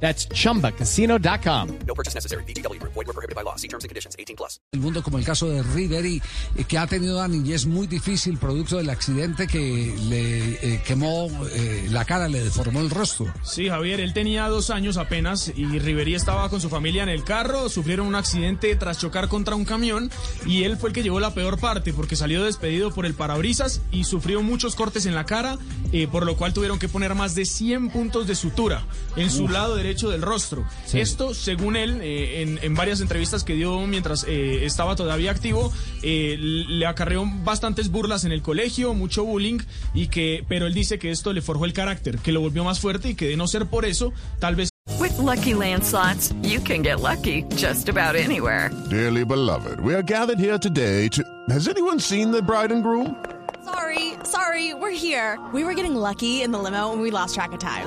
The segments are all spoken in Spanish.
That's chumbacasino.com. No purchase necessary. BGW. Void were prohibited by law. See terms and conditions. 18 plus. el mundo como el caso de Ribery, eh, que ha tenido una niñez muy difícil producto del accidente que le eh, quemó eh, la cara, le deformó el rostro. Sí, Javier, él tenía dos años apenas y Riverí estaba con su familia en el carro, sufrieron un accidente tras chocar contra un camión y él fue el que llevó la peor parte porque salió despedido por el parabrisas y sufrió muchos cortes en la cara, eh, por lo cual tuvieron que poner más de 100 puntos de sutura en su lado derecho del rostro. Esto, según él, eh, en, en varias entrevistas que dio mientras eh, estaba todavía activo, eh, le acarreó bastantes burlas en el colegio, mucho bullying, y que, pero él dice que esto le forjó el carácter, que lo volvió más fuerte y que de no ser por eso, tal vez With Lucky Land slots, you can get lucky just about anywhere. Dearly beloved, we are gathered here today to. Has anyone seen the bride and groom? Sorry, sorry, we're here. We were getting lucky in the limo and we lost track of time.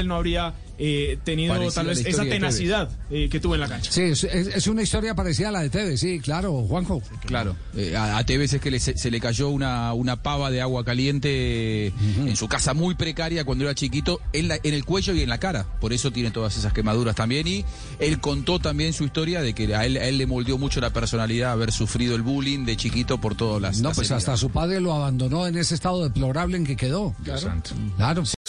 Él no habría eh, tenido Parecida tal vez esa tenacidad eh, que tuvo en la cancha. Sí, es, es- es una historia parecida a la de Tevez, sí, claro, Juanjo. Claro, eh, a, a Tevez es que le- se, se le cayó una, una pava de agua caliente en su casa muy precaria cuando era chiquito, en, la- en el cuello y en la cara. Por eso tiene todas esas quemaduras también. Y él contó también su historia de que a él, a él le moldeó mucho la personalidad haber sufrido el bullying de chiquito por todas las. No, las pues heridas. hasta su padre lo abandonó en ese estado deplorable en que quedó. Claro.